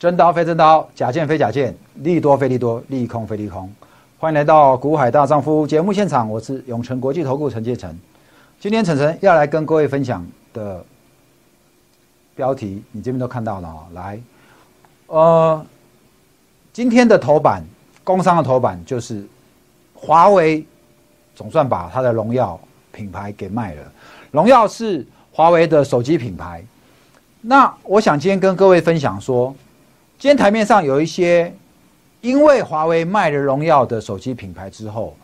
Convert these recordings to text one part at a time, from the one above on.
真刀非真刀，假剑非假剑，利多非利多，利空非利空。欢迎来到《股海大丈夫》节目现场，我是永诚国际投顾陈建成。今天陈晨要来跟各位分享的标题，你这边都看到了啊。来，呃，今天的头版，工商的头版就是华为总算把它的荣耀品牌给卖了。荣耀是华为的手机品牌。那我想今天跟各位分享说，今天台面上有一些因为华为卖了荣耀的手机品牌之后，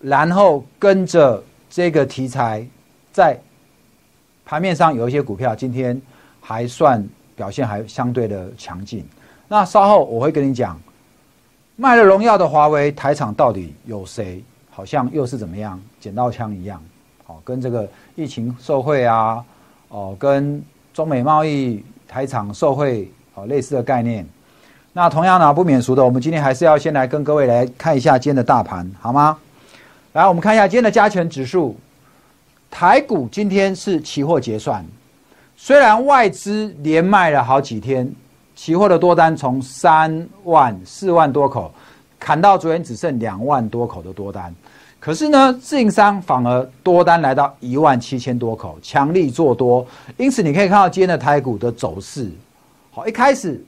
然后跟着这个题材，在盘面上有一些股票今天还算表现还相对的强劲。那稍后我会跟你讲，卖了荣耀的华为台厂到底有谁？好像又是怎么样捡到枪一样？哦，跟这个疫情受贿啊，哦，跟。中美贸易台厂受贿类似的概念。那同样呢，不免俗的，我们今天还是要先来跟各位来看一下今天的大盘，好吗？来，我们看一下今天的加权指数。台股今天是期货结算，虽然外资连卖了好几天，期货的多单从三万四万多口砍到昨天只剩两万多口的多单。可是呢，自营商反而多单来到一万七千多口，强力做多，因此你可以看到今天的台股的走势。好，一开始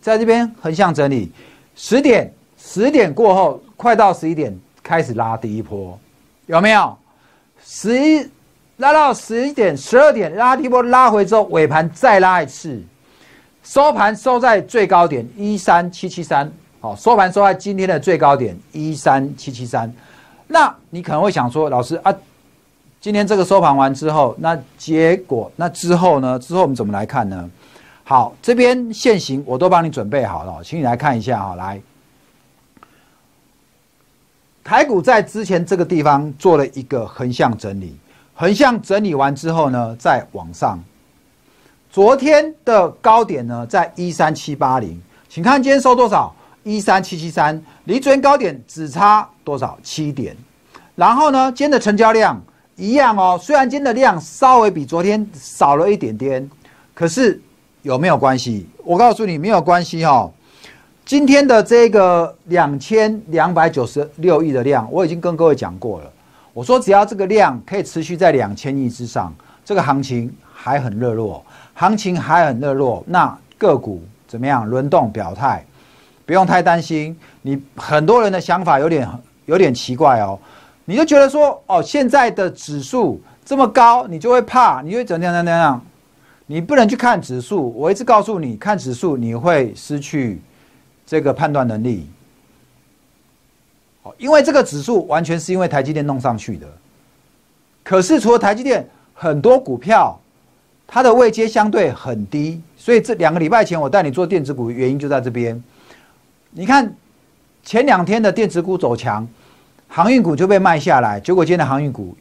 在这边横向整理，十点十点过后，快到十一点开始拉第一波，有没有？十一拉到十一点、十二点拉第一波，拉回之后尾盘再拉一次，收盘收在最高点一三七七三。好，收盘收在今天的最高点一三七七三。那你可能会想说，老师啊，今天这个收盘完之后，那结果那之后呢？之后我们怎么来看呢？好，这边现行我都帮你准备好了，请你来看一下啊。来，台股在之前这个地方做了一个横向整理，横向整理完之后呢，再往上。昨天的高点呢，在一三七八零，请看今天收多少？一三七七三，离昨天高点只差多少？七点。然后呢，今天的成交量一样哦，虽然今天的量稍微比昨天少了一点点，可是有没有关系？我告诉你没有关系哈。今天的这个两千两百九十六亿的量，我已经跟各位讲过了。我说只要这个量可以持续在两千亿之上，这个行情还很热络，行情还很热络，那个股怎么样？轮动表态。不用太担心，你很多人的想法有点有点奇怪哦，你就觉得说哦，现在的指数这么高，你就会怕，你会怎样怎样怎样？你不能去看指数，我一直告诉你，看指数你会失去这个判断能力。因为这个指数完全是因为台积电弄上去的，可是除了台积电，很多股票它的位阶相对很低，所以这两个礼拜前我带你做电子股，原因就在这边。你看，前两天的电子股走强，航运股就被卖下来。结果今天的航运股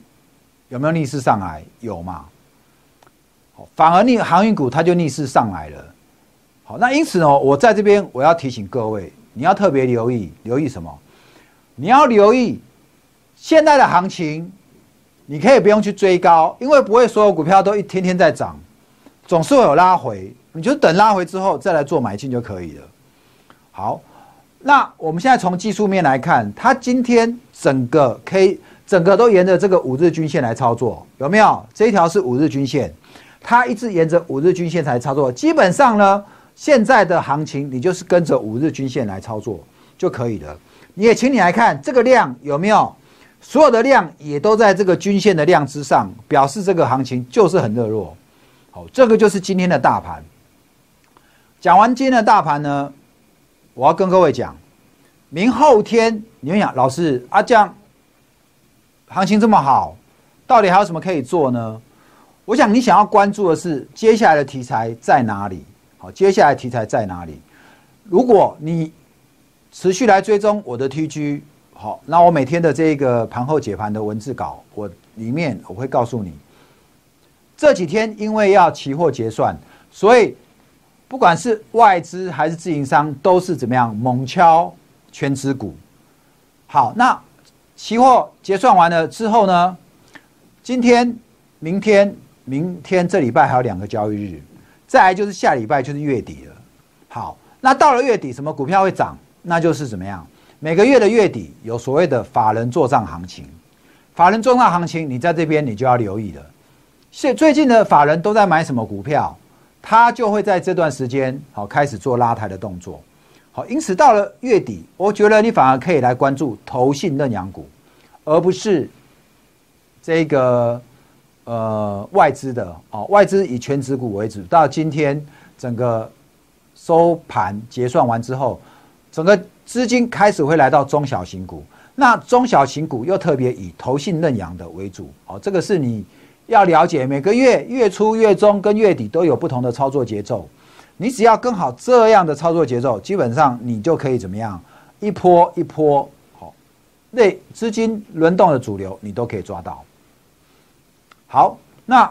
有没有逆势上来？有嘛？反而逆航运股它就逆势上来了。好，那因此呢，我在这边我要提醒各位，你要特别留意，留意什么？你要留意现在的行情，你可以不用去追高，因为不会所有股票都一天天在涨，总是会有拉回，你就等拉回之后再来做买进就可以了。好。那我们现在从技术面来看，它今天整个 K 整个都沿着这个五日均线来操作，有没有？这一条是五日均线，它一直沿着五日均线来操作。基本上呢，现在的行情你就是跟着五日均线来操作就可以了。你也请你来看这个量有没有？所有的量也都在这个均线的量之上，表示这个行情就是很热络。好，这个就是今天的大盘。讲完今天的大盘呢？我要跟各位讲，明后天你们想，老师啊，这样行情这么好，到底还有什么可以做呢？我想你想要关注的是接下来的题材在哪里？好，接下来题材在哪里？如果你持续来追踪我的 TG，好，那我每天的这个盘后解盘的文字稿，我里面我会告诉你，这几天因为要期货结算，所以。不管是外资还是自营商，都是怎么样猛敲全指股。好，那期货结算完了之后呢？今天、明天、明天这礼拜还有两个交易日，再来就是下礼拜就是月底了。好，那到了月底，什么股票会涨？那就是怎么样？每个月的月底有所谓的法人做账行情，法人做账行情，你在这边你就要留意了。现最近的法人都在买什么股票？他就会在这段时间好开始做拉抬的动作。好，因此到了月底，我觉得你反而可以来关注投信认养股，而不是这个呃外资的哦。外资以全指股为主，到今天整个收盘结算完之后，整个。资金开始会来到中小型股，那中小型股又特别以投信认养的为主，哦，这个是你要了解，每个月月初、月中跟月底都有不同的操作节奏，你只要跟好这样的操作节奏，基本上你就可以怎么样，一波一波，好，那资金轮动的主流你都可以抓到。好，那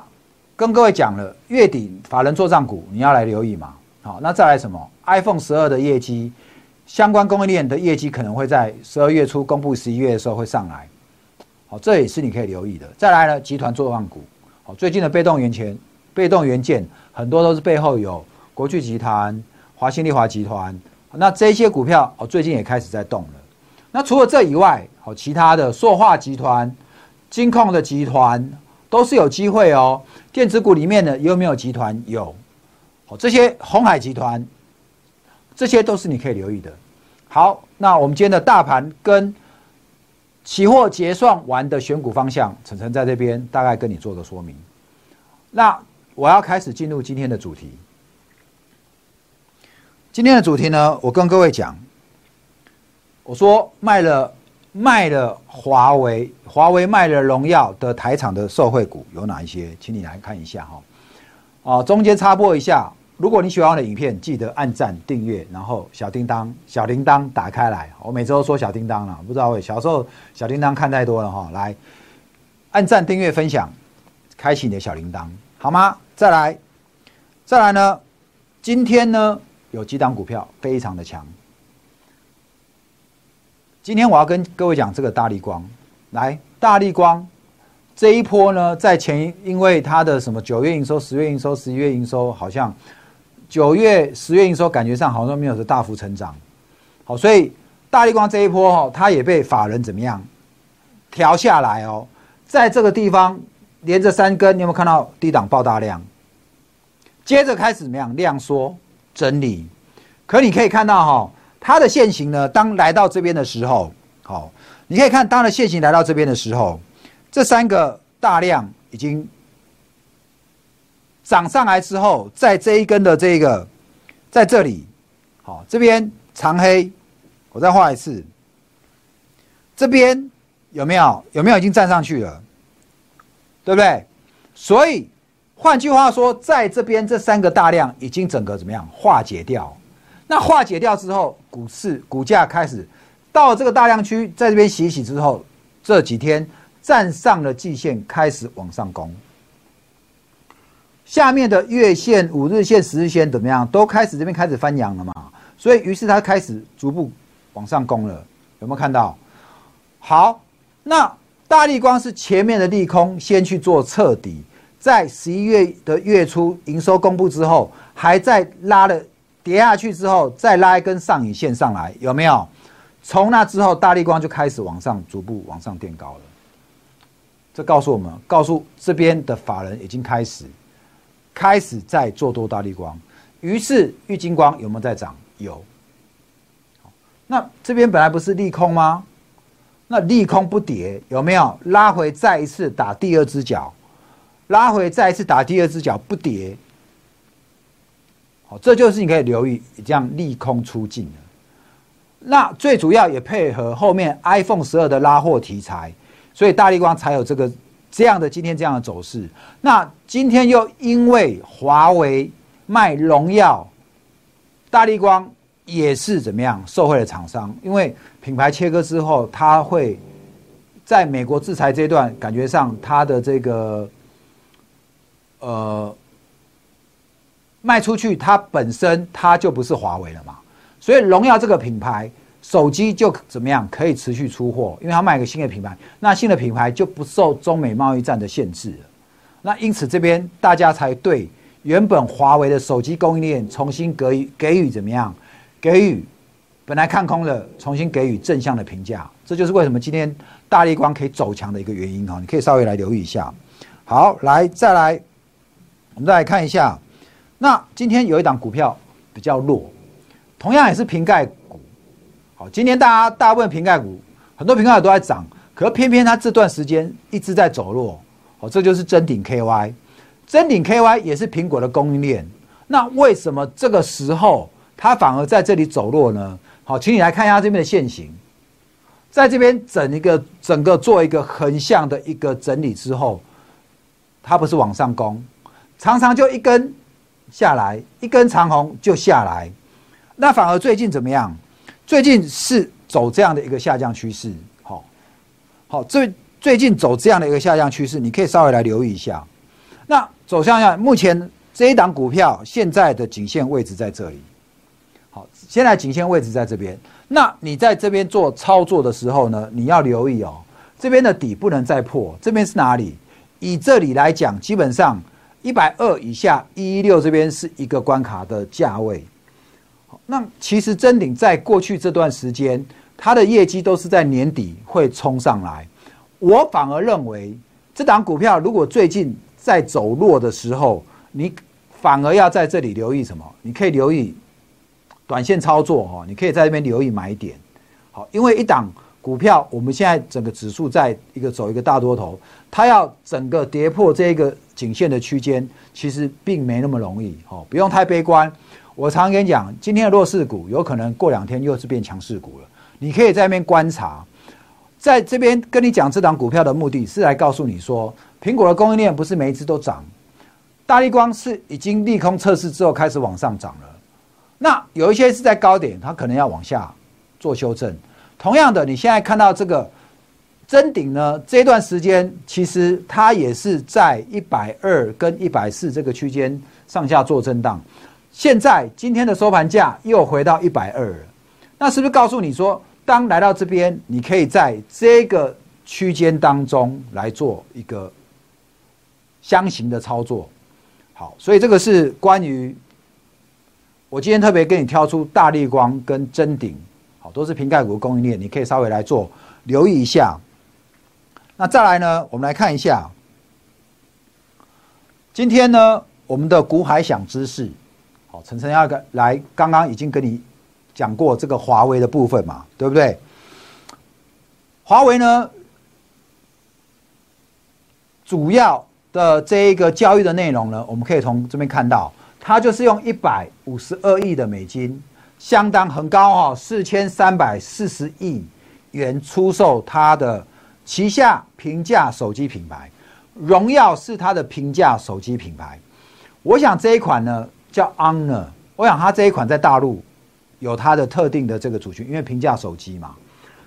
跟各位讲了，月底法人做账股你要来留意嘛，好，那再来什么？iPhone 十二的业绩。相关供应链的业绩可能会在十二月初公布，十一月的时候会上来，好，这也是你可以留意的。再来呢，集团做万股，好，最近的被动元件、被动元件很多都是背后有国巨集团、华新丽华集团，那这些股票哦，最近也开始在动了。那除了这以外，好，其他的塑化集团、金控的集团都是有机会哦。电子股里面呢，有没有集团？有，好，这些红海集团。这些都是你可以留意的。好，那我们今天的大盘跟期货结算完的选股方向，晨晨在这边大概跟你做个说明。那我要开始进入今天的主题。今天的主题呢，我跟各位讲，我说卖了卖了华为，华为卖了荣耀的台厂的受惠股有哪一些？请你来看一下哈。啊，中间插播一下。如果你喜欢我的影片，记得按赞、订阅，然后小叮当、小铃铛打开来。我每周都说小叮当了，不知道为小时候小叮当看太多了哈。来，按赞、订阅、分享，开启你的小铃铛，好吗？再来，再来呢？今天呢有几档股票非常的强。今天我要跟各位讲这个大力光，来，大力光。这一波呢，在前因为它的什么九月营收、十月营收、十一月营收好像。九月、十月营收感觉上好像没有是大幅成长，好，所以大力光这一波哈，它也被法人怎么样调下来哦，在这个地方连着三根，你有没有看到低档爆大量？接着开始怎么样量缩整理？可你可以看到哈，它的线型呢，当来到这边的时候，好，你可以看当的线型来到这边的时候，这三个大量已经。涨上来之后，在这一根的这个，在这里，好，这边长黑，我再画一次，这边有没有？有没有已经站上去了？对不对？所以换句话说，在这边这三个大量已经整个怎么样化解掉？那化解掉之后，股市股价开始到这个大量区，在这边洗洗之后，这几天站上了季线，开始往上攻。下面的月线、五日线、十日线怎么样？都开始这边开始翻阳了嘛？所以于是它开始逐步往上攻了，有没有看到？好，那大力光是前面的利空先去做彻底，在十一月的月初营收公布之后，还在拉了跌下去之后，再拉一根上影线上来，有没有？从那之后，大力光就开始往上逐步往上垫高了。这告诉我们，告诉这边的法人已经开始。开始在做多大力光，于是玉金光有没有在涨？有。那这边本来不是利空吗？那利空不跌，有没有拉回再一次打第二只脚？拉回再一次打第二只脚不跌，好，这就是你可以留意这样利空出尽的。那最主要也配合后面 iPhone 十二的拉货题材，所以大力光才有这个。这样的今天这样的走势，那今天又因为华为卖荣耀，大力光也是怎么样受惠的厂商？因为品牌切割之后，它会在美国制裁阶段，感觉上它的这个呃卖出去，它本身它就不是华为了嘛，所以荣耀这个品牌。手机就怎么样可以持续出货，因为它卖一个新的品牌，那新的品牌就不受中美贸易战的限制了。那因此这边大家才对原本华为的手机供应链重新给予给予怎么样，给予本来看空了，重新给予正向的评价，这就是为什么今天大力光可以走强的一个原因哈。你可以稍微来留意一下。好，来再来，我们再来看一下。那今天有一档股票比较弱，同样也是瓶盖股。好，今天大家大部分瓶盖股，很多瓶盖股都在涨，可偏偏它这段时间一直在走弱。好，这就是真顶 KY，真顶 KY 也是苹果的供应链。那为什么这个时候它反而在这里走弱呢？好，请你来看一下这边的线型，在这边整一个整个做一个横向的一个整理之后，它不是往上攻，常常就一根下来，一根长红就下来。那反而最近怎么样？最近是走这样的一个下降趋势。好，好，最。最近走这样的一个下降趋势，你可以稍微来留意一下。那走向下，目前这一档股票现在的颈线位置在这里。好，现在颈线位置在这边。那你在这边做操作的时候呢，你要留意哦，这边的底不能再破。这边是哪里？以这里来讲，基本上一百二以下，一一六这边是一个关卡的价位。那其实真顶在过去这段时间，它的业绩都是在年底会冲上来。我反而认为，这档股票如果最近在走弱的时候，你反而要在这里留意什么？你可以留意短线操作哈，你可以在这边留意买点。好，因为一档股票，我们现在整个指数在一个走一个大多头，它要整个跌破这个颈线的区间，其实并没那么容易哦，不用太悲观。我常跟你讲，今天的弱势股有可能过两天又是变强势股了，你可以在那边观察。在这边跟你讲这档股票的目的是来告诉你说，苹果的供应链不是每一只都涨，大力光是已经利空测试之后开始往上涨了，那有一些是在高点，它可能要往下做修正。同样的，你现在看到这个真顶呢，这段时间其实它也是在一百二跟一百四这个区间上下做震荡，现在今天的收盘价又回到一百二，那是不是告诉你说？当来到这边，你可以在这个区间当中来做一个箱型的操作。好，所以这个是关于我今天特别跟你挑出大力光跟真顶，都是瓶盖股供应链，你可以稍微来做留意一下。那再来呢，我们来看一下，今天呢，我们的股海想知识，好，陈晨要来，刚刚已经跟你。讲过这个华为的部分嘛，对不对？华为呢，主要的这一个交易的内容呢，我们可以从这边看到，它就是用一百五十二亿的美金，相当很高哈，四千三百四十亿元出售它的旗下平价手机品牌，荣耀是它的平价手机品牌。我想这一款呢叫 Honor，我想它这一款在大陆。有它的特定的这个族群，因为平价手机嘛，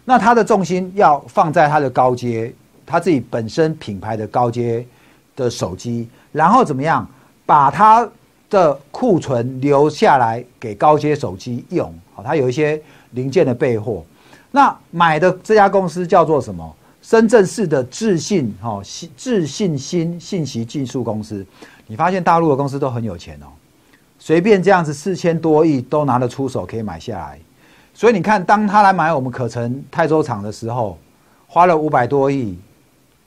那它的重心要放在它的高阶，它自己本身品牌的高阶的手机，然后怎么样把它的库存留下来给高阶手机用？好，它有一些零件的备货。那买的这家公司叫做什么？深圳市的智信哈智信新信息技术公司。你发现大陆的公司都很有钱哦。随便这样子四千多亿都拿得出手可以买下来，所以你看，当他来买我们可成泰州厂的时候，花了五百多亿，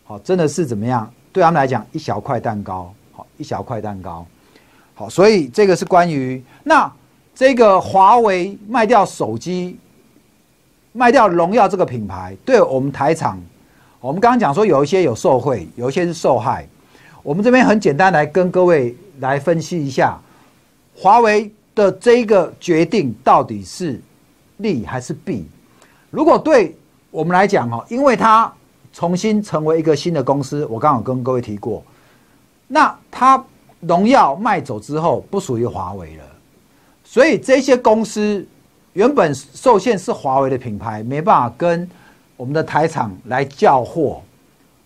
好，真的是怎么样？对他们来讲，一小块蛋糕，好，一小块蛋糕，好，所以这个是关于那这个华为卖掉手机，卖掉荣耀这个品牌，对我们台厂，我们刚刚讲说有一些有受贿，有一些是受害，我们这边很简单来跟各位来分析一下。华为的这个决定到底是利还是弊？如果对我们来讲哦，因为它重新成为一个新的公司，我刚好跟各位提过，那它荣耀卖走之后不属于华为了，所以这些公司原本受限是华为的品牌，没办法跟我们的台厂来叫货，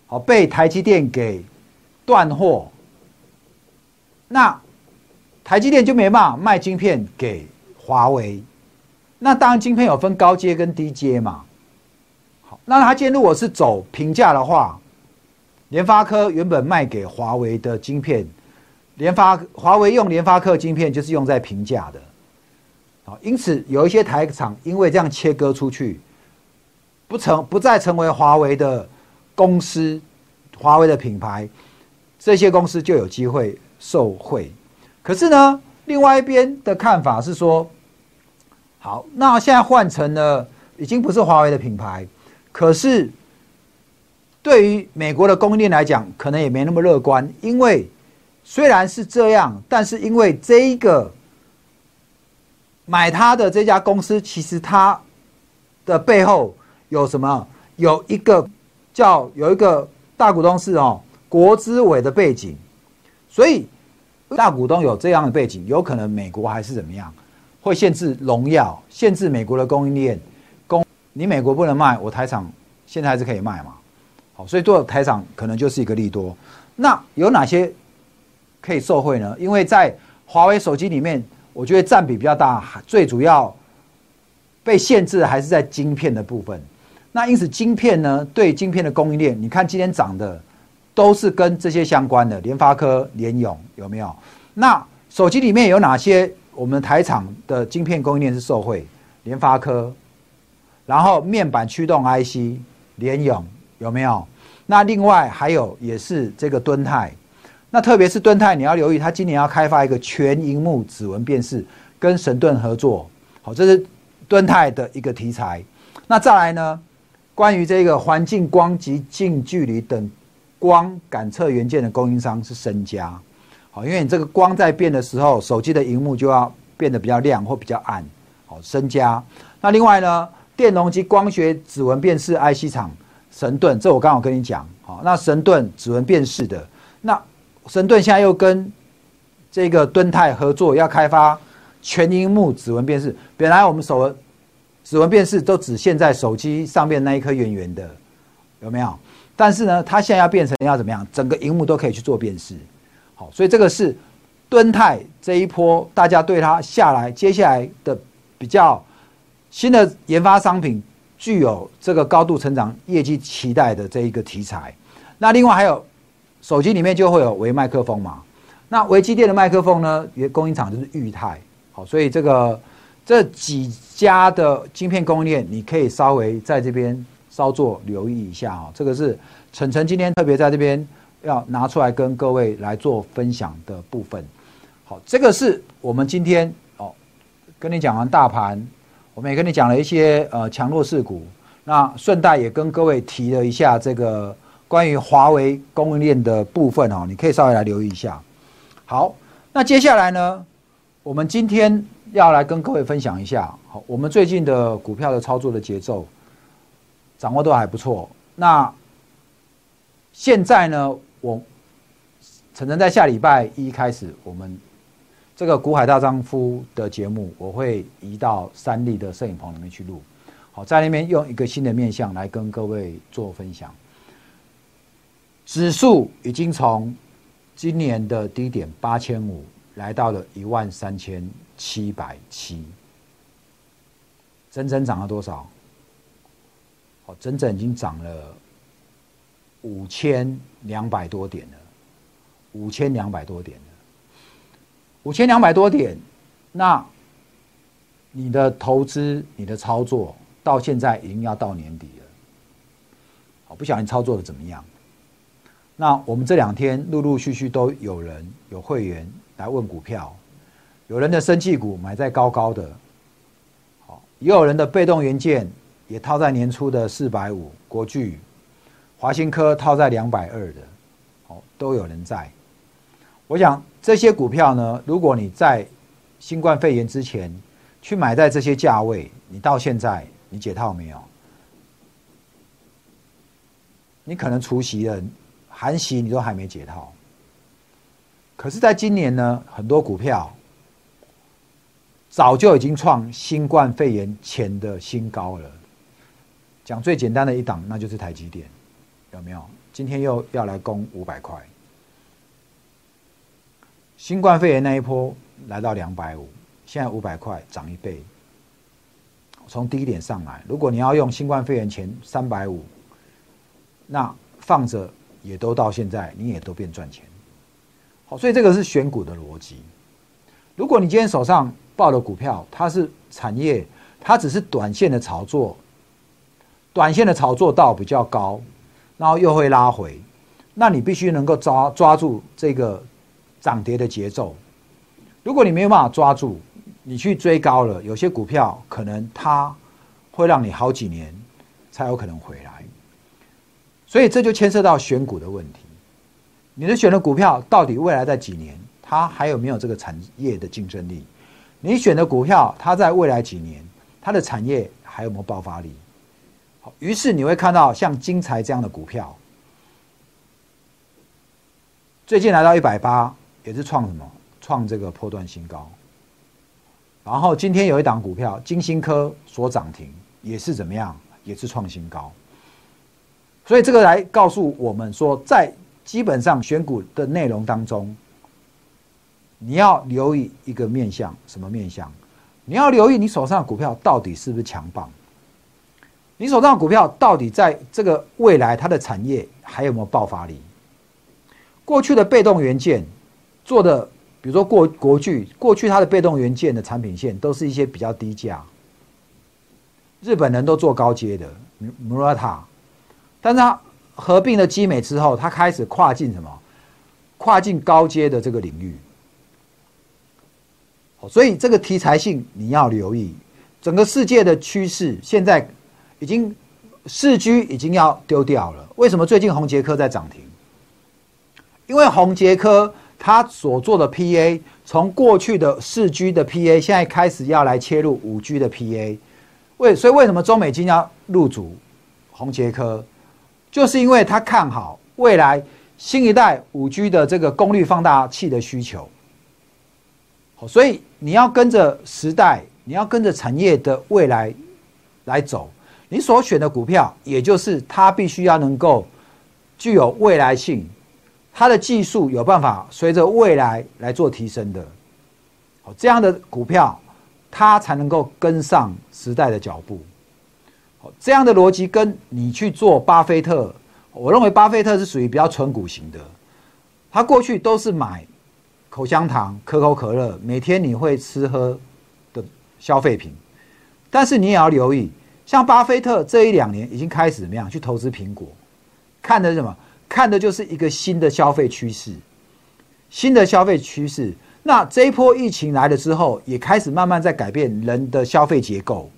好被台积电给断货，那。台积电就没办法卖晶片给华为，那当然晶片有分高阶跟低阶嘛。好，那他今天如果是走平价的话，联发科原本卖给华为的晶片，联发华为用联发科晶片就是用在平价的。好，因此有一些台厂因为这样切割出去，不成不再成为华为的公司，华为的品牌，这些公司就有机会受贿。可是呢，另外一边的看法是说，好，那现在换成了已经不是华为的品牌，可是对于美国的供应链来讲，可能也没那么乐观，因为虽然是这样，但是因为这一个。买它的这家公司，其实它的背后有什么？有一个叫有一个大股东是哦国资委的背景，所以大股东有这样的背景，有可能美国还是怎么样，会限制荣耀，限制美国的供应链，供你美国不能卖，我台厂现在还是可以卖嘛？好，所以做台厂可能就是一个利多。那有哪些可以受惠呢？因为在华为手机里面。我觉得占比比较大，最主要被限制的还是在晶片的部分。那因此，晶片呢，对晶片的供应链，你看今天涨的都是跟这些相关的，联发科、联咏有没有？那手机里面有哪些我们台厂的晶片供应链是受惠？联发科，然后面板驱动 IC，联咏有没有？那另外还有也是这个敦泰。那特别是敦泰，你要留意，它今年要开发一个全荧幕指纹辨识，跟神盾合作。好，这是敦泰的一个题材。那再来呢？关于这个环境光及近距离等光感测元件的供应商是深加。好，因为你这个光在变的时候，手机的荧幕就要变得比较亮或比较暗。好，深加。那另外呢，电容及光学指纹辨识 IC 厂神盾，这我刚好跟你讲。好，那神盾指纹辨识的那。神盾现在又跟这个敦泰合作，要开发全荧幕指纹辨识。本来我们手指纹辨识都只限在手机上面那一颗圆圆的，有没有？但是呢，它现在要变成要怎么样？整个荧幕都可以去做辨识。好，所以这个是敦泰这一波大家对它下来接下来的比较新的研发商品，具有这个高度成长业绩期待的这一个题材。那另外还有。手机里面就会有微麦克风嘛，那微机电的麦克风呢，也供应厂就是裕泰，好，所以这个这几家的晶片供应链，你可以稍微在这边稍作留意一下哈。这个是晨晨今天特别在这边要拿出来跟各位来做分享的部分。好，这个是我们今天哦跟你讲完大盘，我们也跟你讲了一些呃强弱势股，那顺带也跟各位提了一下这个。关于华为供应链的部分哦，你可以稍微来留意一下。好，那接下来呢，我们今天要来跟各位分享一下，好，我们最近的股票的操作的节奏掌握都还不错。那现在呢，我陈晨在下礼拜一开始，我们这个股海大丈夫的节目，我会移到三立的摄影棚里面去录。好，在那边用一个新的面向来跟各位做分享。指数已经从今年的低点八千五来到了一万三千七百七，整整涨了多少？哦，整整已经涨了五千两百多点了，五千两百多点了，五千两百多点。那你的投资、你的操作到现在已经要到年底了，好，不晓得你操作的怎么样？那我们这两天陆陆续续都有人有会员来问股票，有人的生气股买在高高的，好，也有人的被动元件也套在年初的四百五，国巨、华新科套在两百二的，好，都有人在。我想这些股票呢，如果你在新冠肺炎之前去买在这些价位，你到现在你解套没有？你可能除息了。韩息你都还没解套，可是，在今年呢，很多股票早就已经创新冠肺炎前的新高了。讲最简单的一档，那就是台积电，有没有？今天又要来攻五百块。新冠肺炎那一波来到两百五，现在五百块涨一倍，从低点上来。如果你要用新冠肺炎前三百五，那放着。也都到现在，你也都变赚钱，好，所以这个是选股的逻辑。如果你今天手上抱的股票，它是产业，它只是短线的炒作，短线的炒作到比较高，然后又会拉回，那你必须能够抓抓住这个涨跌的节奏。如果你没有办法抓住，你去追高了，有些股票可能它会让你好几年才有可能回来，所以这就牵涉到选股的问题。你的选的股票到底未来在几年，它还有没有这个产业的竞争力？你选的股票，它在未来几年，它的产业还有没有爆发力？好，于是你会看到像金财这样的股票，最近来到一百八，也是创什么？创这个破断新高。然后今天有一档股票金星科所涨停，也是怎么样？也是创新高。所以这个来告诉我们说，在基本上选股的内容当中，你要留意一个面相，什么面相？你要留意你手上的股票到底是不是强棒？你手上的股票到底在这个未来它的产业还有没有爆发力？过去的被动元件做的。比如说过国巨，过去它的被动元件的产品线都是一些比较低价，日本人都做高阶的 Murata，但是它合并了基美之后，它开始跨进什么？跨进高阶的这个领域。所以这个题材性你要留意，整个世界的趋势现在已经四 G 已经要丢掉了。为什么最近红杰科在涨停？因为红杰科。他所做的 PA，从过去的四 G 的 PA，现在开始要来切入五 G 的 PA，为所以为什么中美金要入主红杰科，就是因为他看好未来新一代五 G 的这个功率放大器的需求。好，所以你要跟着时代，你要跟着产业的未来来走，你所选的股票，也就是它必须要能够具有未来性。它的技术有办法随着未来来做提升的，好这样的股票，它才能够跟上时代的脚步。这样的逻辑跟你去做巴菲特，我认为巴菲特是属于比较纯股型的。他过去都是买口香糖、可口可乐，每天你会吃喝的消费品。但是你也要留意，像巴菲特这一两年已经开始怎么样去投资苹果，看的是什么？看的就是一个新的消费趋势，新的消费趋势。那这一波疫情来了之后，也开始慢慢在改变人的消费结构。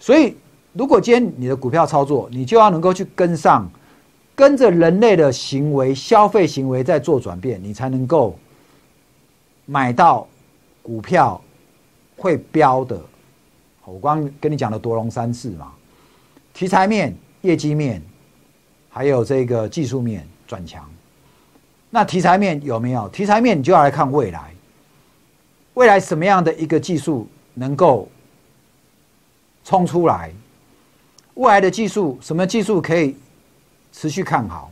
所以，如果今天你的股票操作，你就要能够去跟上，跟着人类的行为、消费行为在做转变，你才能够买到股票会飙的。我刚跟你讲的多龙三次嘛，题材面、业绩面。还有这个技术面转强，那题材面有没有？题材面你就要来看未来，未来什么样的一个技术能够冲出来？未来的技术什么技术可以持续看好？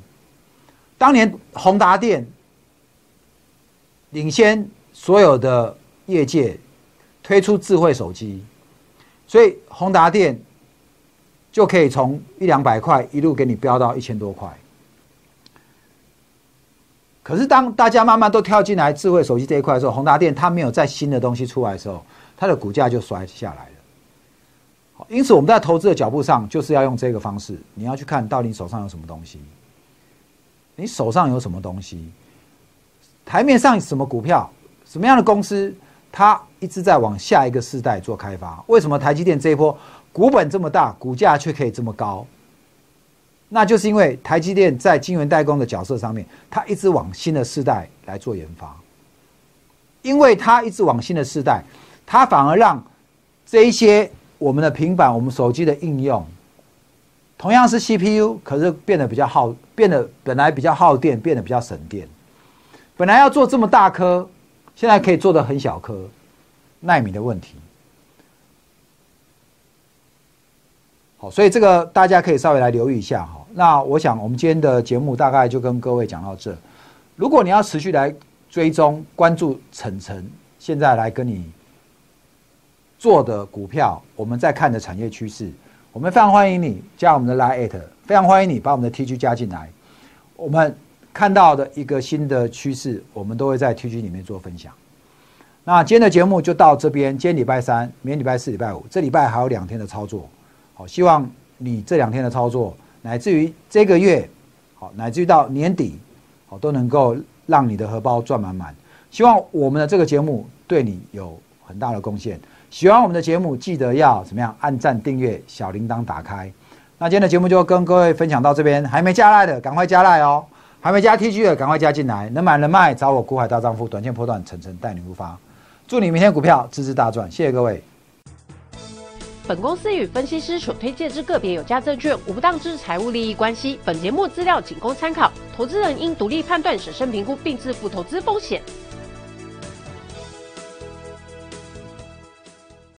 当年宏达电领先所有的业界推出智慧手机，所以宏达电。就可以从一两百块一路给你飙到一千多块。可是当大家慢慢都跳进来智慧手机这一块的时候，宏达电它没有在新的东西出来的时候，它的股价就摔下来。因此我们在投资的脚步上就是要用这个方式，你要去看到你手上有什么东西，你手上有什么东西，台面上什么股票，什么样的公司，它一直在往下一个世代做开发。为什么台积电这一波？股本这么大，股价却可以这么高，那就是因为台积电在晶圆代工的角色上面，它一直往新的世代来做研发。因为它一直往新的世代，它反而让这一些我们的平板、我们手机的应用，同样是 CPU，可是变得比较耗，变得本来比较耗电，变得比较省电。本来要做这么大颗，现在可以做的很小颗，纳米的问题。好，所以这个大家可以稍微来留意一下哈。那我想我们今天的节目大概就跟各位讲到这。如果你要持续来追踪关注晨晨现在来跟你做的股票，我们在看的产业趋势，我们非常欢迎你加我们的 Line，非常欢迎你把我们的 TG 加进来。我们看到的一个新的趋势，我们都会在 TG 里面做分享。那今天的节目就到这边，今天礼拜三，明天礼拜四、礼拜五，这礼拜还有两天的操作。好，希望你这两天的操作，乃至于这个月，好，乃至于到年底，好，都能够让你的荷包赚满满。希望我们的这个节目对你有很大的贡献。喜欢我们的节目，记得要怎么样？按赞、订阅、小铃铛打开。那今天的节目就跟各位分享到这边，还没加赖的赶快加赖哦，还没加 T G 的赶快加进来。能买能卖，找我股海大丈夫，短线破断，层层带你入发。祝你明天股票支支大赚，谢谢各位。本公司与分析师所推荐之个别有价证券无不当之财务利益关系。本节目资料仅供参考，投资人应独立判断、审慎评估并自负投资风险。